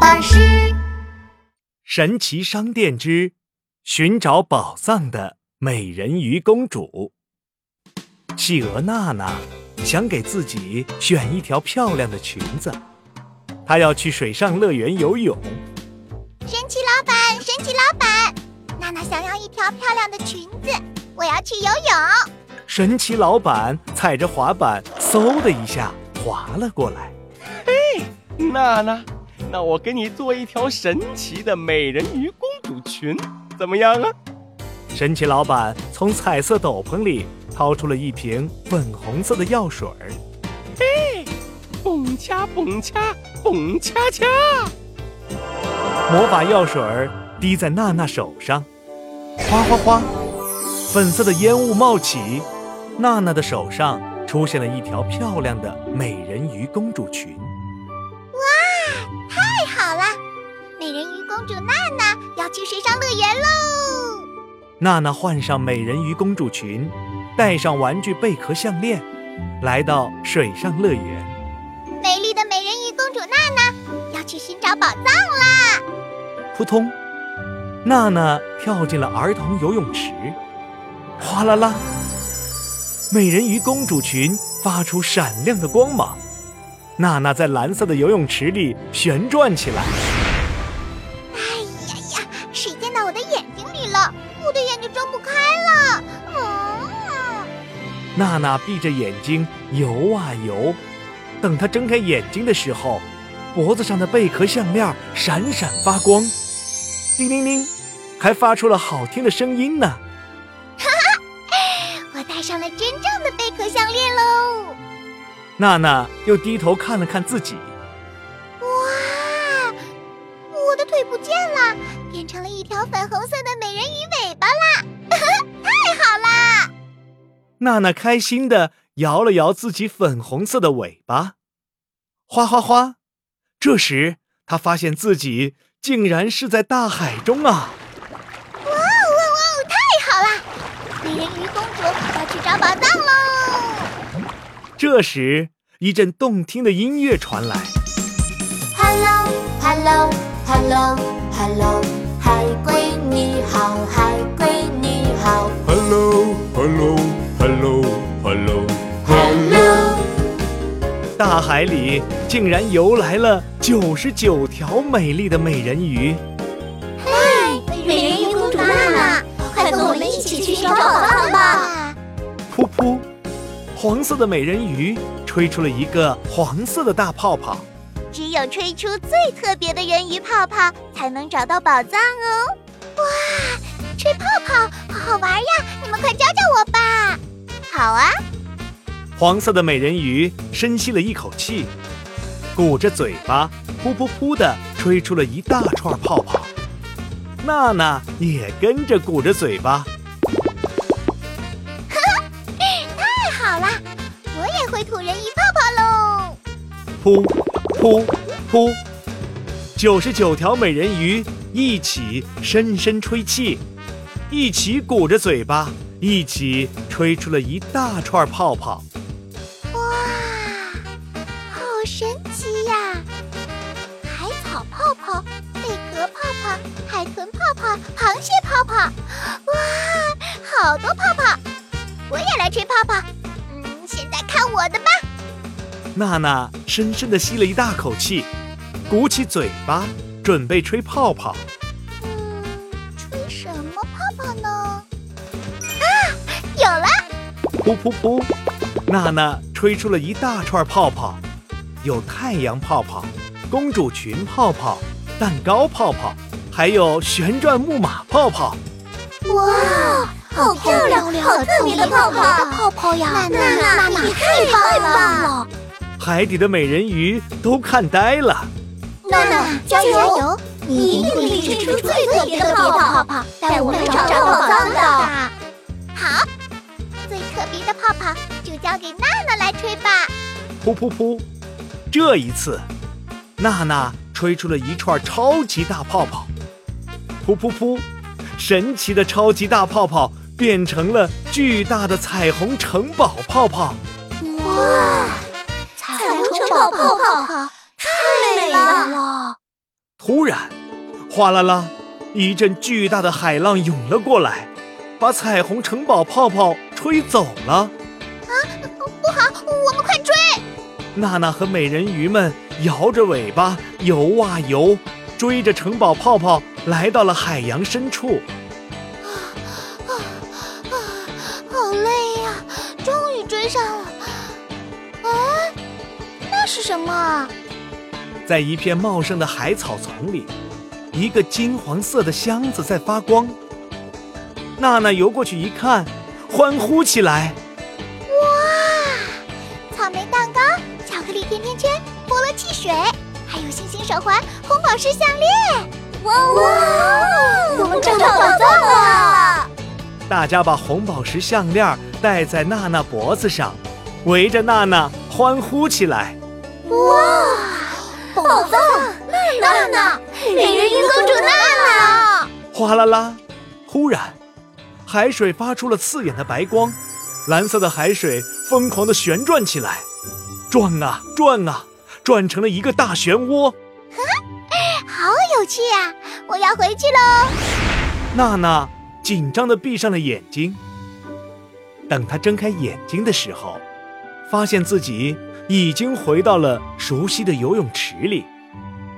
巴士。神奇商店之寻找宝藏的美人鱼公主。企鹅娜娜想给自己选一条漂亮的裙子，她要去水上乐园游泳。神奇老板，神奇老板，娜娜想要一条漂亮的裙子，我要去游泳。神奇老板踩着滑板，嗖的一下滑了过来。嘿，娜娜，那我给你做一条神奇的美人鱼公主裙，怎么样啊？神奇老板从彩色斗篷里掏出了一瓶粉红色的药水儿。嘿，蹦恰蹦恰蹦恰恰，魔法药水儿滴在娜娜手上，哗哗哗，粉色的烟雾冒起，娜娜的手上出现了一条漂亮的美人鱼公主裙。太好了，美人鱼公主娜娜要去水上乐园喽！娜娜换上美人鱼公主裙，戴上玩具贝壳项链，来到水上乐园。美丽的美人鱼公主娜娜要去寻找宝藏啦！扑通，娜娜跳进了儿童游泳池，哗啦啦，美人鱼公主裙发出闪亮的光芒。娜娜在蓝色的游泳池里旋转起来。哎呀呀，水溅到我的眼睛里了，我的眼睛睁不开了。嗯，娜娜闭着眼睛游啊游，等她睁开眼睛的时候，脖子上的贝壳项链闪闪发光，叮铃铃，还发出了好听的声音呢。哈哈我戴上了真正的贝壳项链喽！娜娜又低头看了看自己，哇，我的腿不见了，变成了一条粉红色的美人鱼尾巴啦！太好啦！娜娜开心的摇了摇自己粉红色的尾巴，哗哗哗！这时她发现自己竟然是在大海中啊！哇哦哇哦，太好啦！美人鱼公主要去找宝藏喽！这时，一阵动听的音乐传来。Hello Hello Hello Hello，海龟你好，海龟你好 Hello, hello, hello, hello.，Hello。大海里竟然游来了九十九条美丽的美人鱼。嗨美人鱼公主娜娜，快跟我们一起去寻找宝藏吧！黄色的美人鱼吹出了一个黄色的大泡泡。只有吹出最特别的人鱼泡泡，才能找到宝藏哦！哇，吹泡泡好好玩呀！你们快教教我吧！好啊，黄色的美人鱼深吸了一口气，鼓着嘴巴，噗噗噗的吹出了一大串泡泡。娜娜也跟着鼓着嘴巴，我也会吐人鱼泡泡喽！噗噗噗，九十九条美人鱼一起深深吹气，一起鼓着嘴巴，一起吹出了一大串泡泡。哇，好神奇呀！海草泡泡、贝壳泡泡、海豚泡泡、螃蟹泡泡，哇，好多泡泡！我也来吹泡泡。娜娜深深地吸了一大口气，鼓起嘴巴，准备吹泡泡。嗯，吹什么泡泡呢？啊，有了！噗噗噗，娜娜吹出了一大串泡泡，有太阳泡泡、公主裙泡泡、蛋糕泡泡，还有旋转木马泡泡。哇，好漂亮，好特别的泡泡！泡泡呀，娜娜，娜娜，你太棒了！海底的美人鱼都看呆了。娜娜，加油！你一定可以吹出最特别的泡泡，泡带我们找找宝藏的。好，最特别的泡泡就交给娜娜来吹吧。噗噗噗，这一次，娜娜吹出了一串超级大泡泡。噗噗噗，神奇的超级大泡泡变成了巨大的彩虹城堡泡泡。哇，彩虹城堡泡泡太美了！突然，哗啦啦，一阵巨大的海浪涌了过来，把彩虹城堡泡泡吹走了。啊不好，我们快追！娜娜和美人鱼们摇着尾巴游啊游，追着城堡泡泡来到了海洋深处。啊啊，好累呀、终于追上了。是什么啊？在一片茂盛的海草丛里，一个金黄色的箱子在发光。娜娜游过去一看，欢呼起来。哇！草莓蛋糕、巧克力甜甜圈、菠萝汽水，还有星星手环、红宝石项链。哇哇！我们找到宝藏了！大家把红宝石项链戴在娜娜脖子上，围着娜娜欢呼起来。哇！宝藏！娜娜，美人鱼公主娜娜！哗啦啦！忽然，海水发出了刺眼的白光，蓝色的海水疯狂地旋转起来，转啊转啊，转成了一个大漩涡。好有趣呀、我要回去喽。娜娜紧张地闭上了眼睛。等她睁开眼睛的时候，发现自己已经回到了熟悉的游泳池里。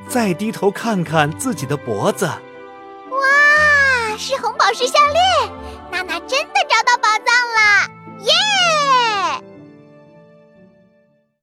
再低头看看自己的脖子，哇，是红宝石项链！